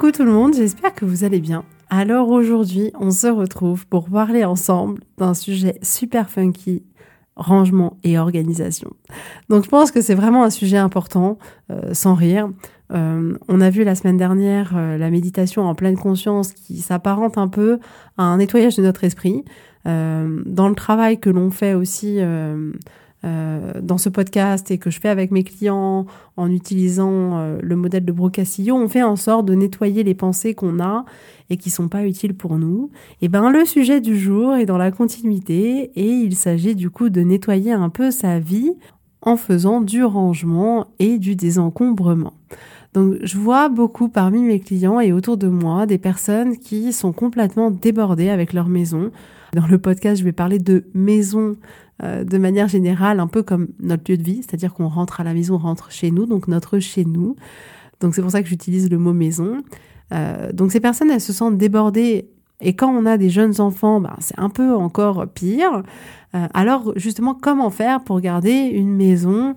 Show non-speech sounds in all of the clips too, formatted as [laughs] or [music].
Coucou tout le monde, j'espère que vous allez bien. Alors aujourd'hui, on se retrouve pour parler ensemble d'un sujet super funky, rangement et organisation. Donc je pense que c'est vraiment un sujet important, euh, sans rire. Euh, on a vu la semaine dernière euh, la méditation en pleine conscience qui s'apparente un peu à un nettoyage de notre esprit. dans le travail que l'on fait aussi euh, dans ce podcast et que je fais avec mes clients en utilisant euh, le modèle de Brocassillo, on fait en sorte de nettoyer les pensées qu'on a et qui sont pas utiles pour nous. Et ben le sujet du jour est dans la continuité et il s'agit du coup de nettoyer un peu sa vie en faisant du rangement et du désencombrement. Donc je vois beaucoup parmi mes clients et autour de moi des personnes qui sont complètement débordées avec leur maison. Dans le podcast, je vais parler de maison euh, de manière générale, un peu comme notre lieu de vie, c'est-à-dire qu'on rentre à la maison, on rentre chez nous, donc notre chez nous. Donc c'est pour ça que j'utilise le mot maison. Euh, donc ces personnes, elles se sentent débordées. Et quand on a des jeunes enfants, ben, c'est un peu encore pire. Euh, alors justement, comment faire pour garder une maison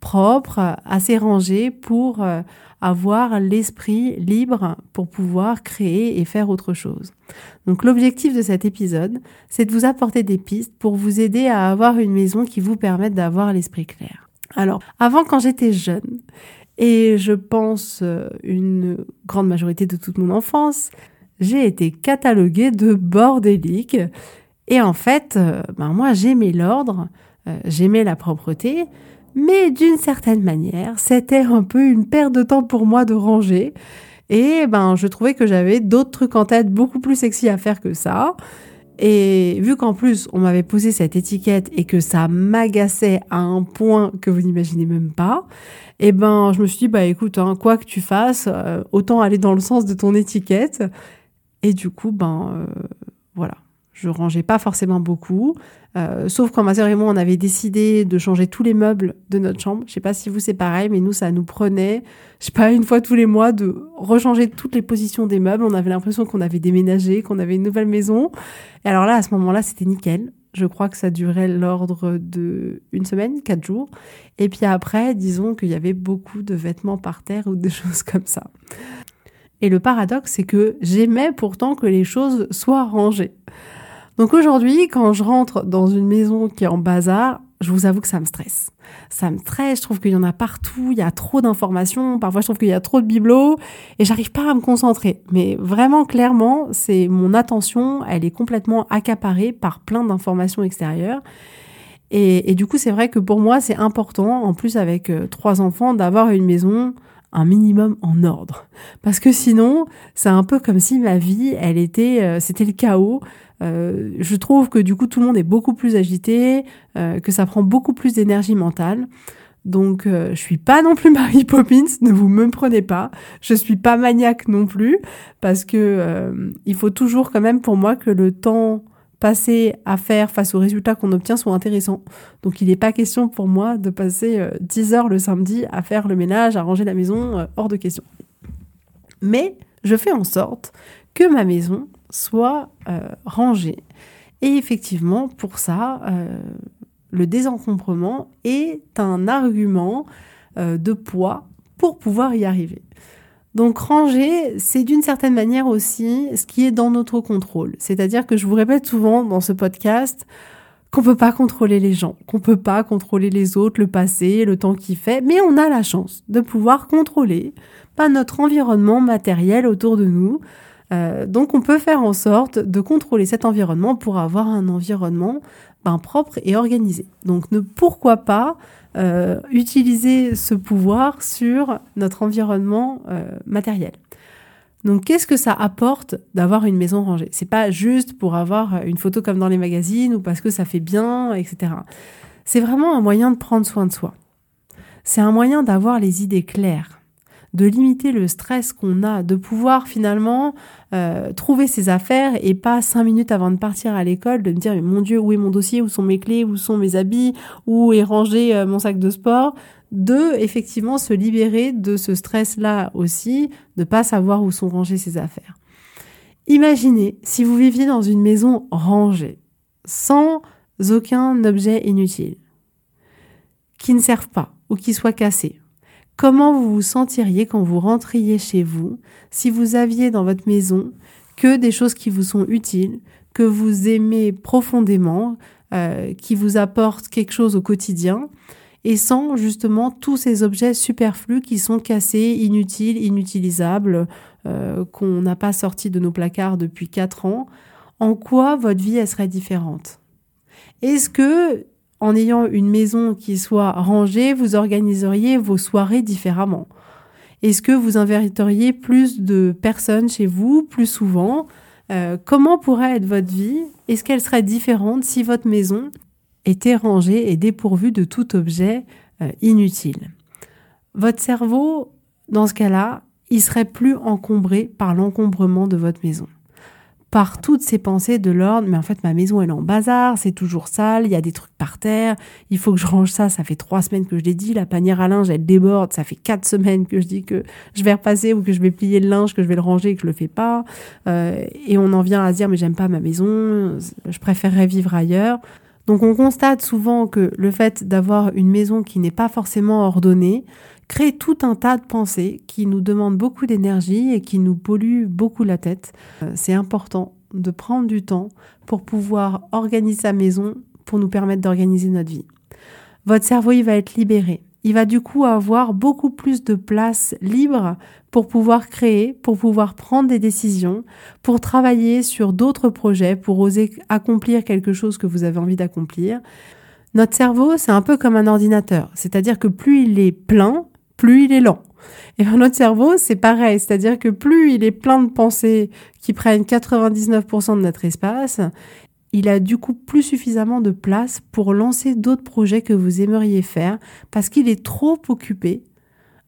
propre, assez rangée pour avoir l'esprit libre pour pouvoir créer et faire autre chose. Donc l'objectif de cet épisode, c'est de vous apporter des pistes pour vous aider à avoir une maison qui vous permette d'avoir l'esprit clair. Alors, avant quand j'étais jeune, et je pense euh, une grande majorité de toute mon enfance, j'ai été cataloguée de bordélique. Et en fait, euh, ben moi j'aimais l'ordre, euh, j'aimais la propreté, mais d'une certaine manière, c'était un peu une perte de temps pour moi de ranger. Et ben, je trouvais que j'avais d'autres trucs en tête beaucoup plus sexy à faire que ça. Et vu qu'en plus, on m'avait posé cette étiquette et que ça m'agaçait à un point que vous n'imaginez même pas, eh ben, je me suis dit, bah écoute, hein, quoi que tu fasses, euh, autant aller dans le sens de ton étiquette. Et du coup, ben, euh, voilà. Je rangeais pas forcément beaucoup. Euh, sauf quand ma sœur et moi, on avait décidé de changer tous les meubles de notre chambre. Je sais pas si vous c'est pareil, mais nous, ça nous prenait, je sais pas, une fois tous les mois de rechanger toutes les positions des meubles. On avait l'impression qu'on avait déménagé, qu'on avait une nouvelle maison. Et alors là, à ce moment-là, c'était nickel. Je crois que ça durait l'ordre de une semaine, quatre jours. Et puis après, disons qu'il y avait beaucoup de vêtements par terre ou des [laughs] choses comme ça. Et le paradoxe, c'est que j'aimais pourtant que les choses soient rangées. Donc aujourd'hui, quand je rentre dans une maison qui est en bazar, je vous avoue que ça me stresse. Ça me stresse, je trouve qu'il y en a partout, il y a trop d'informations, parfois je trouve qu'il y a trop de bibelots et j'arrive pas à me concentrer. Mais vraiment clairement, c'est mon attention, elle est complètement accaparée par plein d'informations extérieures. Et, du coup, c'est vrai que pour moi, c'est important, en plus avec euh, trois enfants, d'avoir une maison un minimum en ordre. Parce que sinon, c'est un peu comme si ma vie, elle était, euh, c'était le chaos. Euh, je trouve que du coup tout le monde est beaucoup plus agité, euh, que ça prend beaucoup plus d'énergie mentale. Donc euh, je suis pas non plus [laughs] Mary Poppins, ne vous me prenez pas. Je suis pas maniaque non plus parce que il faut toujours quand même pour moi que le temps passé à faire face aux résultats qu'on obtient soit intéressant. Donc il n'est pas question pour moi de passer 10 heures le samedi à faire le ménage, à ranger la maison, hors de question. Mais je fais en sorte que ma maison soit euh, rangée. Et effectivement, pour ça, euh, le désencombrement est un argument euh, de poids pour pouvoir y arriver. Donc ranger, c'est d'une certaine manière aussi ce qui est dans notre contrôle. C'est-à-dire que je vous répète souvent dans ce podcast qu'on peut pas contrôler les gens, qu'on peut pas contrôler les autres, le passé, le temps qui fait, mais on a la chance de pouvoir contrôler pas notre environnement matériel autour de nous. Euh, donc on peut faire en sorte de contrôler cet environnement pour avoir un environnement ben, propre et organisé. Donc ne, pourquoi pas euh, utiliser ce pouvoir sur notre environnement euh, matériel. Donc, qu'est-ce que ça apporte d'avoir une maison rangée? C'est pas juste pour avoir une photo comme dans les magazines ou parce que ça fait bien, etc. C'est vraiment un moyen de prendre soin de soi. C'est un moyen d'avoir les idées claires, de limiter le stress qu'on a, de pouvoir finalement euh, trouver ses affaires et pas cinq minutes avant de partir à l'école de me dire mais mon Dieu où est mon dossier, où sont mes clés, où sont mes habits, où est rangé euh, mon sac de sport? De effectivement se libérer de ce stress-là aussi, de pas savoir où sont rangées ses affaires. Imaginez si vous viviez dans une maison rangée, sans aucun objet inutile, qui ne serve pas ou qui soit cassé. Comment vous vous sentiriez quand vous rentriez chez vous si vous aviez dans votre maison que des choses qui vous sont utiles, que vous aimez profondément, euh, qui vous apportent quelque chose au quotidien et sans justement tous ces objets superflus qui sont cassés, inutiles, inutilisables, euh, qu'on n'a pas sortis de nos placards depuis quatre ans, en quoi votre vie serait différente? Est-ce que en ayant une maison qui soit rangée, vous organiseriez vos soirées différemment Est-ce que vous inviteriez plus de personnes chez vous plus souvent? Euh, Comment pourrait être votre vie? Est-ce qu'elle serait différente si votre maison était rangé et dépourvu de tout objet euh, inutile? Votre cerveau, dans ce cas-là, il serait plus encombré par l'encombrement de votre maison. Par toutes ces pensées de l'ordre, mais en fait ma maison elle est en bazar, c'est toujours sale, il y a des trucs par terre, il faut que je range ça, ça fait trois semaines que je l'ai dit, la panière à linge elle déborde, ça fait quatre semaines que je dis que je vais repasser ou que je vais plier le linge, que je vais le ranger et que je le fais pas, euh, et on en vient à se dire mais j'aime pas ma maison, je préférerais vivre ailleurs. Donc on constate souvent que le fait d'avoir une maison qui n'est pas forcément ordonnée crée tout un tas de pensées qui nous demandent beaucoup d'énergie et qui nous polluent beaucoup la tête. Euh, c'est important de prendre du temps pour pouvoir organiser sa maison pour nous permettre d'organiser notre vie. Votre cerveau, il va être libéré il va du coup avoir beaucoup plus de place libre pour pouvoir créer, pour pouvoir prendre des décisions, pour travailler sur d'autres projets, pour oser accomplir quelque chose que vous avez envie d'accomplir. Notre cerveau, c'est un peu comme un ordinateur, c'est-à-dire que plus il est plein, plus il est lent. Et notre cerveau, c'est pareil, c'est-à-dire que plus il est plein de pensées qui prennent 99% de notre espace, il a du coup plus suffisamment de place pour lancer d'autres projets que vous aimeriez faire parce qu'il est trop occupé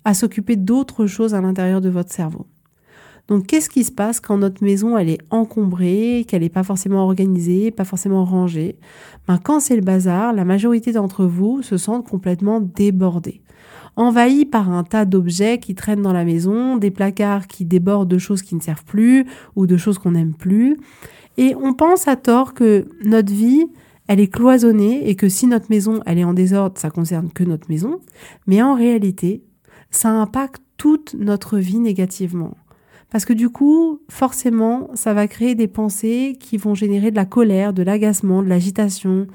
à s'occuper d'autres choses à l'intérieur de votre cerveau. Donc qu'est-ce qui se passe quand notre maison elle est encombrée, qu'elle n'est pas forcément organisée, pas forcément rangée? Ben, Quand c'est le bazar, la majorité d'entre vous se sentent complètement débordés envahis par un tas d'objets qui traînent dans la maison, des placards qui débordent de choses qui ne servent plus ou de choses qu'on n'aime plus. Et on pense à tort que notre vie, elle est cloisonnée et que si notre maison, elle est en désordre, ça concerne que notre maison. Mais en réalité, ça impacte toute notre vie négativement. Parce que du coup, forcément, ça va créer des pensées qui vont générer de la colère, de l'agacement, de l'agitation,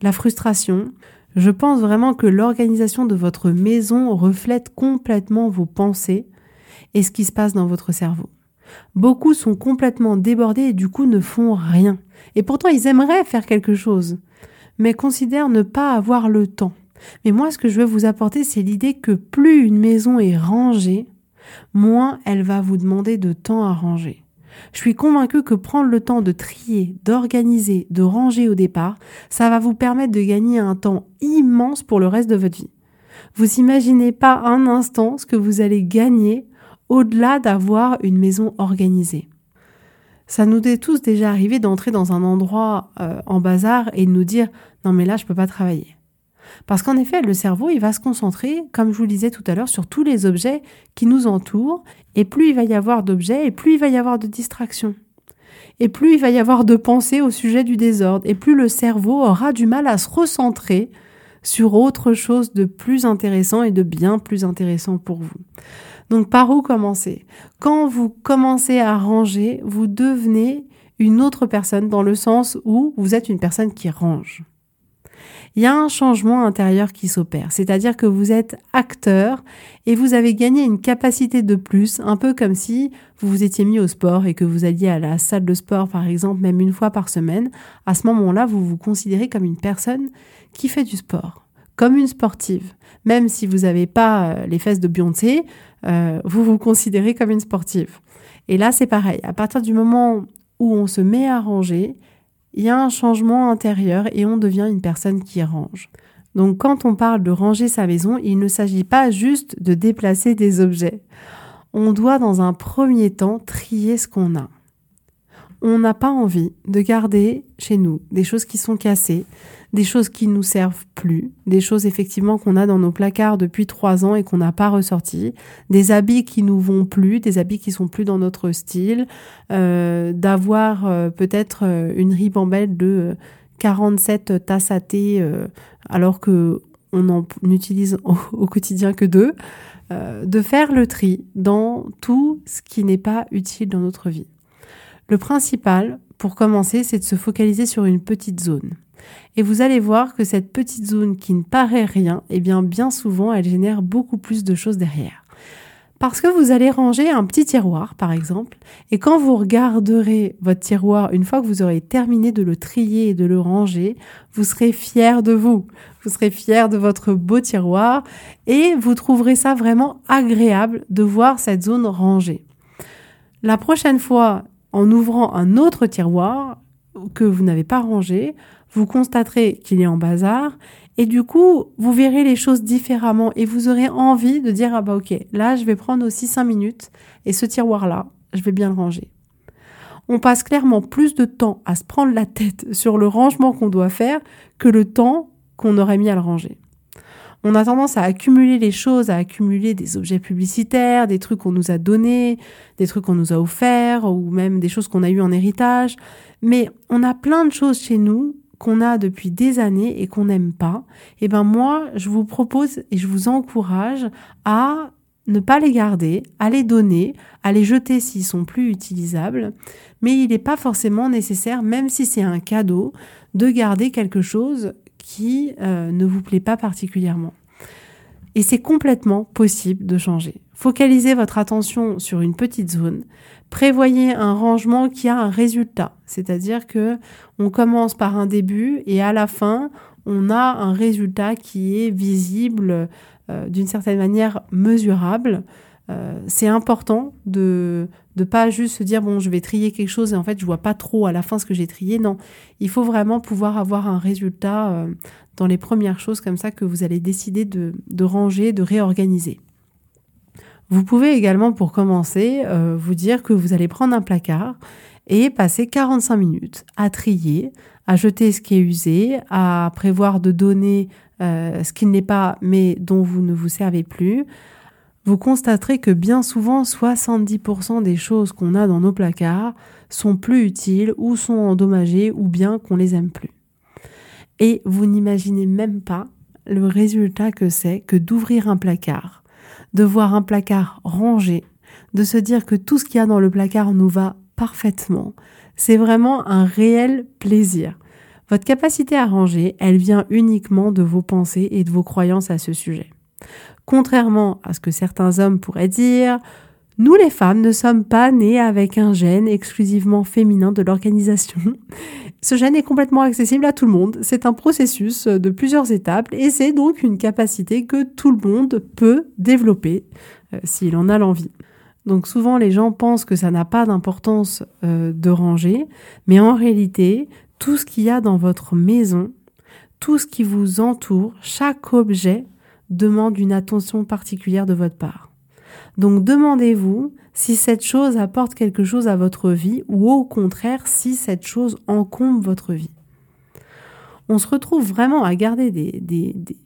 de la frustration. Je pense vraiment que l'organisation de votre maison reflète complètement vos pensées et ce qui se passe dans votre cerveau. Beaucoup sont complètement débordés et du coup ne font rien. Et pourtant ils aimeraient faire quelque chose, mais considèrent ne pas avoir le temps. Mais moi ce que je veux vous apporter c'est l'idée que plus une maison est rangée, moins elle va vous demander de temps à ranger. Je suis convaincue que prendre le temps de trier, d'organiser, de ranger au départ, ça va vous permettre de gagner un temps immense pour le reste de votre vie. Vous imaginez pas un instant ce que vous allez gagner au-delà d'avoir une maison organisée. Ça nous est tous déjà arrivé d'entrer dans un endroit euh, en bazar et de nous dire non mais là je peux pas travailler. Parce qu'en effet, le cerveau, il va se concentrer, comme je vous le disais tout à l'heure, sur tous les objets qui nous entourent, et plus il va y avoir d'objets, et plus il va y avoir de distractions. Et plus il va y avoir de pensées au sujet du désordre, et plus le cerveau aura du mal à se recentrer sur autre chose de plus intéressant et de bien plus intéressant pour vous. Donc par où commencer? Quand vous commencez à ranger, vous devenez une autre personne dans le sens où vous êtes une personne qui range. Il y a un changement intérieur qui s'opère. C'est-à-dire que vous êtes acteur et vous avez gagné une capacité de plus, un peu comme si vous vous étiez mis au sport et que vous alliez à la salle de sport, par exemple, même une fois par semaine. À ce moment-là, vous vous considérez comme une personne qui fait du sport, comme une sportive. Même si vous n'avez pas euh, les fesses de Beyoncé, euh, vous vous considérez comme une sportive. Et là, c'est pareil. À partir du moment où on se met à ranger, il y a un changement intérieur et on devient une personne qui range. Donc quand on parle de ranger sa maison, il ne s'agit pas juste de déplacer des objets. On doit dans un premier temps trier ce qu'on a. On n'a pas envie de garder chez nous des choses qui sont cassées, des choses qui nous servent plus, des choses effectivement qu'on a dans nos placards depuis trois ans et qu'on n'a pas ressorti, des habits qui nous vont plus, des habits qui sont plus dans notre style, euh, d'avoir euh, peut-être euh, une ribambelle de 47 tasses à thé alors que on en utilise au, au quotidien que deux, de faire le tri dans tout ce qui n'est pas utile dans notre vie. Le principal, pour commencer, c'est de se focaliser sur une petite zone. Et vous allez voir que cette petite zone qui ne paraît rien, eh bien bien souvent elle génère beaucoup plus de choses derrière. Parce que vous allez ranger un petit tiroir, par exemple, et quand vous regarderez votre tiroir, une fois que vous aurez terminé de le trier et de le ranger, vous serez fier de vous. Vous serez fier de votre beau tiroir et vous trouverez ça vraiment agréable de voir cette zone rangée. La prochaine fois, en ouvrant un autre tiroir que vous n'avez pas rangé, vous constaterez qu'il est en bazar et du coup, vous verrez les choses différemment et vous aurez envie de dire ah bah OK, là je vais prendre aussi cinq minutes et ce tiroir là, je vais bien le ranger. On passe clairement plus de temps à se prendre la tête sur le rangement qu'on doit faire que le temps qu'on aurait mis à le ranger. On a tendance à accumuler les choses, à accumuler des objets publicitaires, des trucs qu'on nous a donnés, des trucs qu'on nous a offerts, ou même des choses qu'on a eues en héritage. Mais on a plein de choses chez nous qu'on a depuis des années et qu'on n'aime pas, et ben moi, je vous propose et je vous encourage à ne pas les garder, à les donner, à les jeter s'ils sont plus utilisables, mais il n'est pas forcément nécessaire, même si c'est un cadeau, de garder quelque chose qui euh, ne vous plaît pas particulièrement. Et c'est complètement possible de changer. Focalisez votre attention sur une petite zone. Prévoyez un rangement qui a un résultat. C'est-à-dire que on commence par un début et à la fin, on a un résultat qui est visible, euh, d'une certaine manière mesurable. Euh, c'est important de ne pas juste se dire bon je vais trier quelque chose et en fait je vois pas trop à la fin ce que j'ai trié. Non il faut vraiment pouvoir avoir un résultat euh, dans les premières choses comme ça que vous allez décider de, ranger de réorganiser. Vous pouvez également pour commencer euh, vous dire que vous allez prendre un placard et passer 45 minutes à trier à jeter ce qui est usé à prévoir de donner ce qui n'est pas mais dont vous ne vous servez plus vous constaterez que bien souvent 70% des choses qu'on a dans nos placards sont plus utiles ou sont endommagées ou bien qu'on les aime plus. Et vous n'imaginez même pas le résultat que c'est que d'ouvrir un placard, de voir un placard rangé, de se dire que tout ce qu'il y a dans le placard nous va parfaitement. C'est vraiment un réel plaisir. Votre capacité à ranger, elle vient uniquement de vos pensées et de vos croyances à ce sujet. Contrairement à ce que certains hommes pourraient dire, nous les femmes ne sommes pas nées avec un gène exclusivement féminin de l'organisation. [laughs] Ce gène est complètement accessible à tout le monde. C'est un processus de plusieurs étapes et c'est donc une capacité que tout le monde peut développer euh, s'il en a l'envie. Donc souvent les gens pensent que ça n'a pas d'importance euh, de ranger, mais en réalité, tout ce qu'il y a dans votre maison, tout ce qui vous entoure, chaque objet demande une attention particulière de votre part. Donc demandez-vous si cette chose apporte quelque chose à votre vie ou au contraire si cette chose encombre votre vie on se retrouve vraiment à garder des, des, des,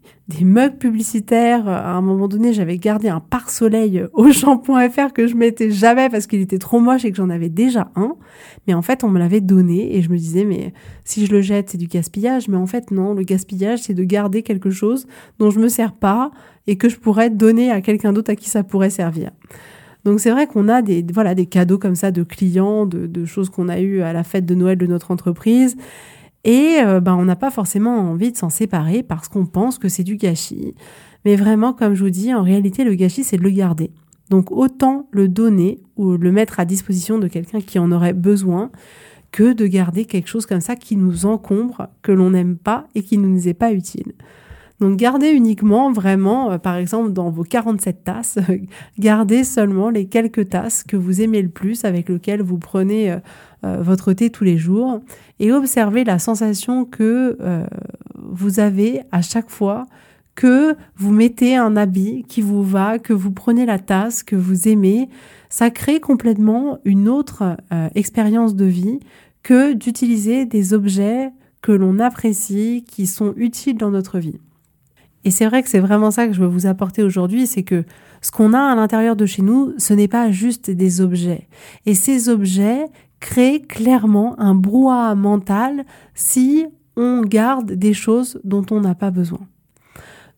mugs publicitaires. À un moment donné, j'avais gardé un pare-soleil au champ.fr que je mettais jamais parce qu'il était trop moche et que j'en avais déjà un. Mais en fait, on me l'avait donné et je me disais, mais si je le jette, c'est du gaspillage. Mais en fait, non, le gaspillage, c'est de garder quelque chose dont je me sers pas et que je pourrais donner à quelqu'un d'autre à qui ça pourrait servir. Donc c'est vrai qu'on a des voilà des cadeaux comme ça de clients, de choses qu'on a eues à la fête de Noël de notre entreprise Et ben, on n'a pas forcément envie de s'en séparer parce qu'on pense que c'est du gâchis. Mais vraiment, comme je vous dis, en réalité, le gâchis, c'est de le garder. Donc autant le donner ou le mettre à disposition de quelqu'un qui en aurait besoin que de garder quelque chose comme ça qui nous encombre, que l'on n'aime pas et qui ne nous est pas utile. Donc gardez uniquement vraiment, euh, par exemple dans vos 47 tasses, gardez seulement les quelques tasses que vous aimez le plus, avec lesquelles vous prenez euh, euh, votre thé tous les jours, et observez la sensation que vous avez à chaque fois que vous mettez un habit qui vous va, que vous prenez la tasse que vous aimez, ça crée complètement une autre euh, expérience de vie que d'utiliser des objets que l'on apprécie, qui sont utiles dans notre vie. Et c'est vrai que c'est vraiment ça que je veux vous apporter aujourd'hui, c'est que ce qu'on a à l'intérieur de chez nous, ce n'est pas juste des objets. Et ces objets créent clairement un brouhaha mental si on garde des choses dont on n'a pas besoin.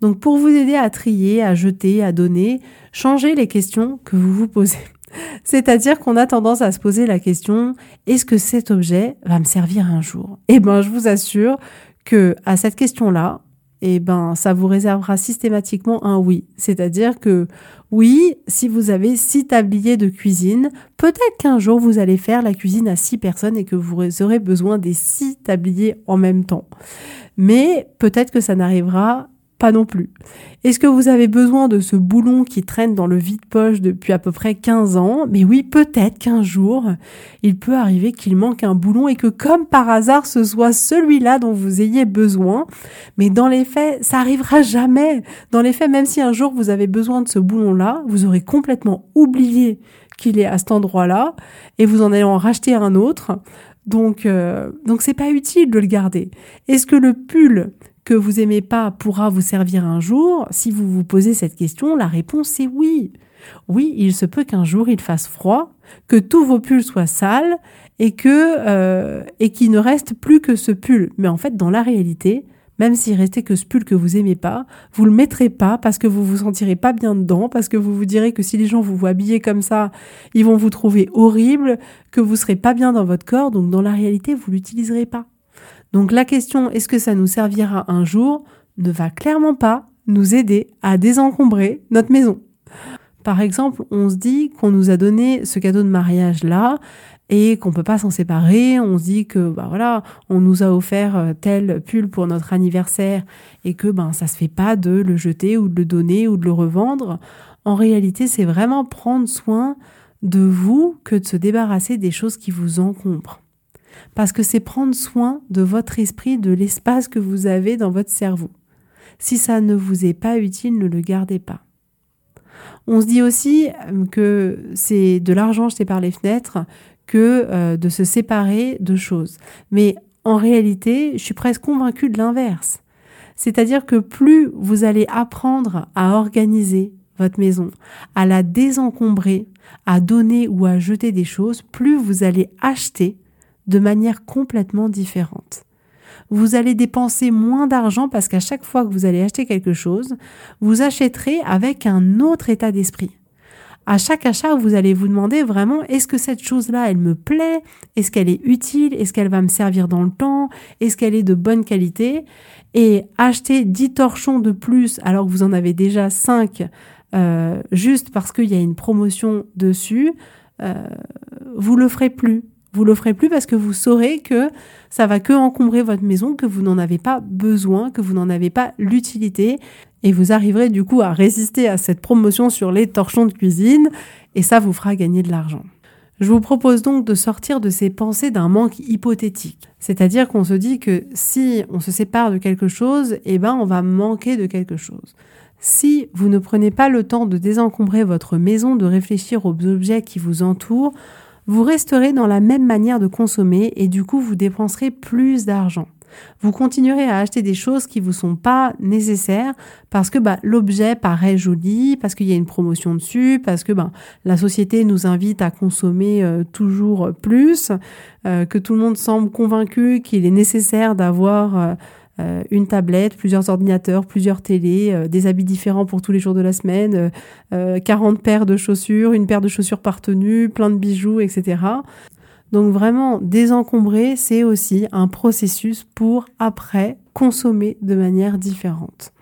Donc pour vous aider à trier, à jeter, à donner, changez les questions que vous vous posez. [laughs] C'est-à-dire qu'on a tendance à se poser la question est-ce que cet objet va me servir un jour? Eh ben, je vous assure que à cette question-là, eh ben, ça vous réservera systématiquement un oui. C'est-à-dire que oui, si vous avez six tabliers de cuisine, peut-être qu'un jour vous allez faire la cuisine à six personnes et que vous aurez besoin des six tabliers en même temps. Mais peut-être que ça n'arrivera pas non plus. Est-ce que vous avez besoin de ce boulon qui traîne dans le vide-poche depuis à peu près 15 ans? Mais oui, peut-être qu'un jour, il peut arriver qu'il manque un boulon et que comme par hasard, ce soit celui-là dont vous ayez besoin. Mais dans les faits, ça arrivera jamais. Dans les faits, même si un jour vous avez besoin de ce boulon-là, vous aurez complètement oublié qu'il est à cet endroit-là et vous en allez en racheter un autre. Donc, euh, donc c'est pas utile de le garder. Est-ce que le pull que vous aimez pas pourra vous servir un jour Si vous vous posez cette question, la réponse est oui. Oui, il se peut qu'un jour il fasse froid, que tous vos pulls soient sales et que euh, et qu'il ne reste plus que ce pull. Mais en fait, dans la réalité, même s'il restait que ce pull que vous aimez pas, vous le mettrez pas parce que vous vous sentirez pas bien dedans, parce que vous vous direz que si les gens vous voient habillé comme ça, ils vont vous trouver horrible, que vous serez pas bien dans votre corps. Donc dans la réalité, vous l'utiliserez pas. Donc la question est-ce que ça nous servira un jour ne va clairement pas nous aider à désencombrer notre maison. Par exemple, on se dit qu'on nous a donné ce cadeau de mariage là et qu'on peut pas s'en séparer, on se dit que bah voilà, on nous a offert euh, tel pull pour notre anniversaire et que ben ça se fait pas de le jeter ou de le donner ou de le revendre. En réalité, c'est vraiment prendre soin de vous que de se débarrasser des choses qui vous encombrent parce que c'est prendre soin de votre esprit, de l'espace que vous avez dans votre cerveau. Si ça ne vous est pas utile, ne le gardez pas. On se dit aussi euh, que c'est de l'argent jeté par les fenêtres que euh, de se séparer de choses. Mais en réalité, je suis presque convaincue de l'inverse. C'est-à-dire que plus vous allez apprendre à organiser votre maison, à la désencombrer, à donner ou à jeter des choses, plus vous allez acheter de manière complètement différente. Vous allez dépenser moins d'argent parce qu'à chaque fois que vous allez acheter quelque chose, vous achèterez avec un autre état d'esprit. À chaque achat, vous allez vous demander vraiment est-ce que cette chose-là, elle me plaît? Est-ce qu'elle est utile? Est-ce qu'elle va me servir dans le temps? Est-ce qu'elle est de bonne qualité? Et acheter 10 torchons de plus alors que vous en avez déjà 5 euh, juste parce qu'il y a une promotion dessus, euh, vous le ferez plus. Vous le ferez plus parce que vous saurez que ça va que encombrer votre maison, que vous n'en avez pas besoin, que vous n'en avez pas l'utilité. Et vous arriverez du coup à résister à cette promotion sur les torchons de cuisine et ça vous fera gagner de l'argent. Je vous propose donc de sortir de ces pensées d'un manque hypothétique. C'est-à-dire qu'on se dit que si on se sépare de quelque chose, eh ben, on va manquer de quelque chose. Si vous ne prenez pas le temps de désencombrer votre maison, de réfléchir aux objets qui vous entourent, vous resterez dans la même manière de consommer et du coup vous dépenserez plus d'argent. Vous continuerez à acheter des choses qui vous sont pas nécessaires parce que bah, l'objet paraît joli, parce qu'il y a une promotion dessus, parce que bah, la société nous invite à consommer euh, toujours plus, euh, que tout le monde semble convaincu qu'il est nécessaire d'avoir euh, euh, une tablette, plusieurs ordinateurs, plusieurs télés, euh, des habits différents pour tous les jours de la semaine, 40 euh, paires de chaussures, une paire de chaussures par tenue, plein de bijoux, etc. Donc vraiment, désencombrer, c'est aussi un processus pour après consommer de manière différente.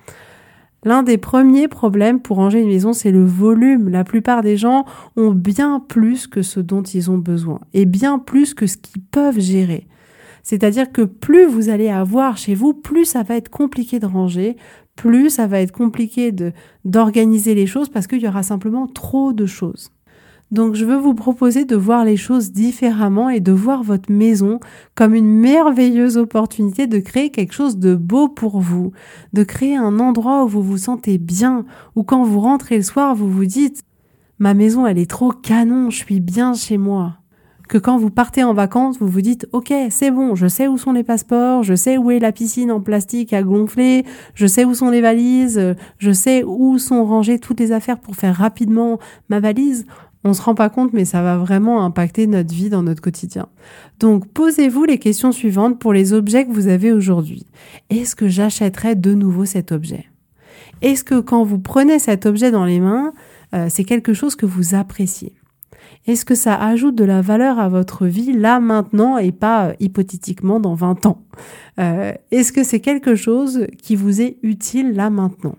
L'un des premiers problèmes pour ranger une maison, c'est le volume. La plupart des gens ont bien plus que ce dont ils ont besoin et bien plus que ce qu'ils peuvent gérer. C'est-à-dire que plus vous allez avoir chez vous, plus ça va être compliqué de ranger, plus ça va être compliqué d'organiser les choses parce qu'il y aura simplement trop de choses. Donc je veux vous proposer de voir les choses différemment et de voir votre maison comme une merveilleuse opportunité de créer quelque chose de beau pour vous, de créer un endroit où vous vous sentez bien, où quand vous rentrez le soir, vous vous dites ma maison elle est trop canon, je suis bien chez moi. Que quand vous partez en vacances, vous vous dites OK, c'est bon, je sais où sont les passeports, je sais où est la piscine en plastique à gonfler, je sais où sont les valises, je sais où sont rangées toutes les affaires pour faire rapidement ma valise on se rend pas compte, mais ça va vraiment impacter notre vie dans notre quotidien. Donc, posez-vous les questions suivantes pour les objets que vous avez aujourd'hui. Est-ce que j'achèterai de nouveau cet objet? Est-ce que quand vous prenez cet objet dans les mains, euh, c'est quelque chose que vous appréciez? Est-ce que ça ajoute de la valeur à votre vie là, maintenant, et pas euh, hypothétiquement dans 20 ans? Euh, Est-ce que c'est quelque chose qui vous est utile là, maintenant?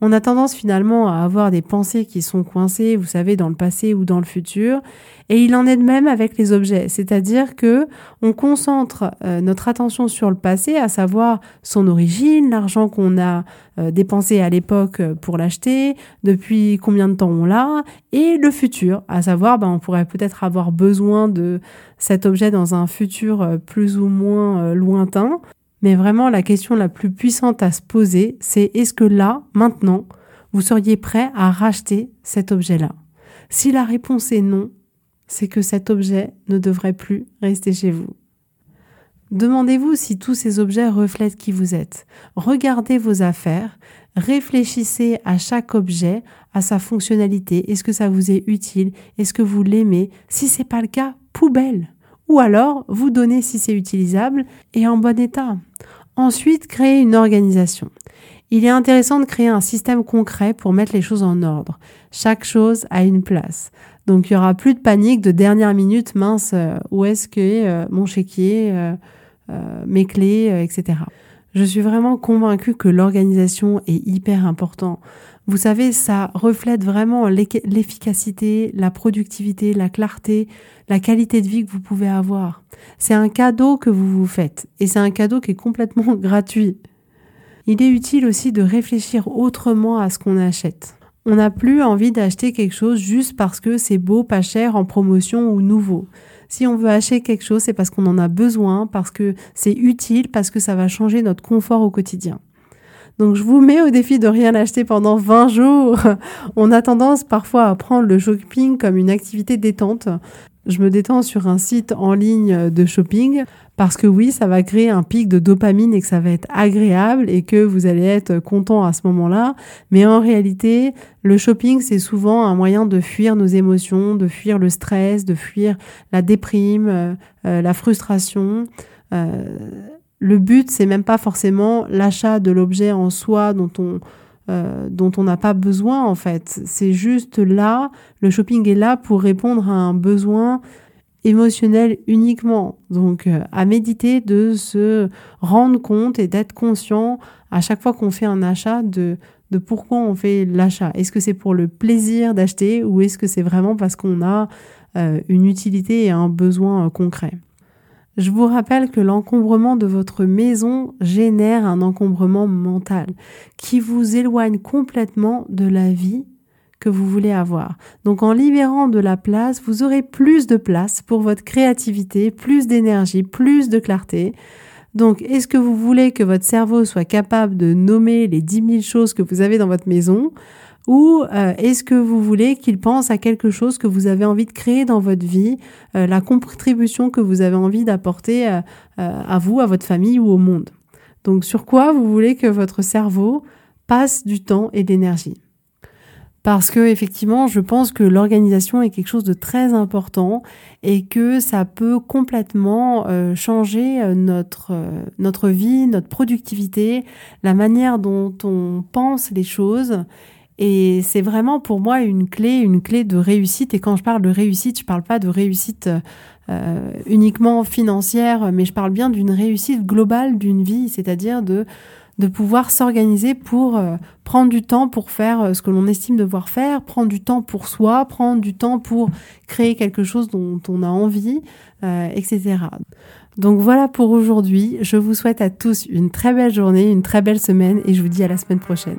On a tendance finalement à avoir des pensées qui sont coincées, vous savez, dans le passé ou dans le futur. Et il en est de même avec les objets. C'est-à-dire que on concentre euh, notre attention sur le passé, à savoir son origine, l'argent qu'on a euh, dépensé à l'époque euh, pour l'acheter, depuis combien de temps on l'a, et le futur, à savoir, ben, on pourrait peut-être avoir besoin de cet objet dans un futur plus ou moins lointain. Mais vraiment, la question la plus puissante à se poser, c'est est-ce que là, maintenant, vous seriez prêt à racheter cet objet-là? Si la réponse est non, c'est que cet objet ne devrait plus rester chez vous. Demandez-vous si tous ces objets reflètent qui vous êtes. Regardez vos affaires, réfléchissez à chaque objet, à sa fonctionnalité. Est-ce que ça vous est utile? Est-ce que vous l'aimez? Si c'est pas le cas, poubelle ou alors vous donnez si c'est utilisable et en bon état. Ensuite, créer une organisation. Il est intéressant de créer un système concret pour mettre les choses en ordre. Chaque chose a une place. Donc il y aura plus de panique de dernière minute, mince, euh, où est-ce que euh, mon chéquier, euh, mes clés, etc. Je suis vraiment convaincue que l'organisation est hyper important. Vous savez, ça reflète vraiment l'efficacité, la productivité, la clarté, la qualité de vie que vous pouvez avoir. C'est un cadeau que vous vous faites et c'est un cadeau qui est complètement [laughs] gratuit. Il est utile aussi de réfléchir autrement à ce qu'on achète. On n'a plus envie d'acheter quelque chose juste parce que c'est beau, pas cher, en promotion ou nouveau. Si on veut acheter quelque chose, c'est parce qu'on en a besoin, parce que c'est utile, parce que ça va changer notre confort au quotidien. Donc je vous mets au défi de rien acheter pendant 20 jours. [laughs] On a tendance parfois à prendre le shopping comme une activité détente. Je me détends sur un site en ligne de shopping parce que oui, ça va créer un pic de dopamine et que ça va être agréable et que vous allez être content à ce moment-là. Mais en réalité, le shopping, c'est souvent un moyen de fuir nos émotions, de fuir le stress, de fuir la déprime, euh, euh, la frustration. Euh, le but, c'est même pas forcément l'achat de l'objet en soi dont on euh, dont on n'a pas besoin en fait. C'est juste là, le shopping est là pour répondre à un besoin émotionnel uniquement. Donc euh, à méditer de se rendre compte et d'être conscient à chaque fois qu'on fait un achat de, de pourquoi on fait l'achat. Est-ce que c'est pour le plaisir d'acheter ou est-ce que c'est vraiment parce qu'on a euh, une utilité et un besoin concret? Je vous rappelle que l'encombrement de votre maison génère un encombrement mental qui vous éloigne complètement de la vie que vous voulez avoir. Donc en libérant de la place, vous aurez plus de place pour votre créativité, plus d'énergie, plus de clarté. Donc est-ce que vous voulez que votre cerveau soit capable de nommer les 10 000 choses que vous avez dans votre maison? Ou euh, est-ce que vous voulez qu'il pense à quelque chose que vous avez envie de créer dans votre vie, euh, la contribution que vous avez envie d'apporter euh, à vous, à votre famille ou au monde? Donc sur quoi vous voulez que votre cerveau passe du temps et de l'énergie parce que effectivement, je pense que l'organisation est quelque chose de très important et que ça peut complètement changer notre notre vie, notre productivité, la manière dont on pense les choses Et c'est vraiment pour moi une clé, une clé de réussite. Et quand je parle de réussite, je parle pas de réussite euh, uniquement financière, mais je parle bien d'une réussite globale d'une vie, c'est-à-dire de de pouvoir s'organiser pour euh, prendre du temps pour faire euh, ce que l'on estime devoir faire, prendre du temps pour soi, prendre du temps pour créer quelque chose dont on a envie, euh, etc. Donc voilà pour aujourd'hui. Je vous souhaite à tous une très belle journée, une très belle semaine et je vous dis à la semaine prochaine.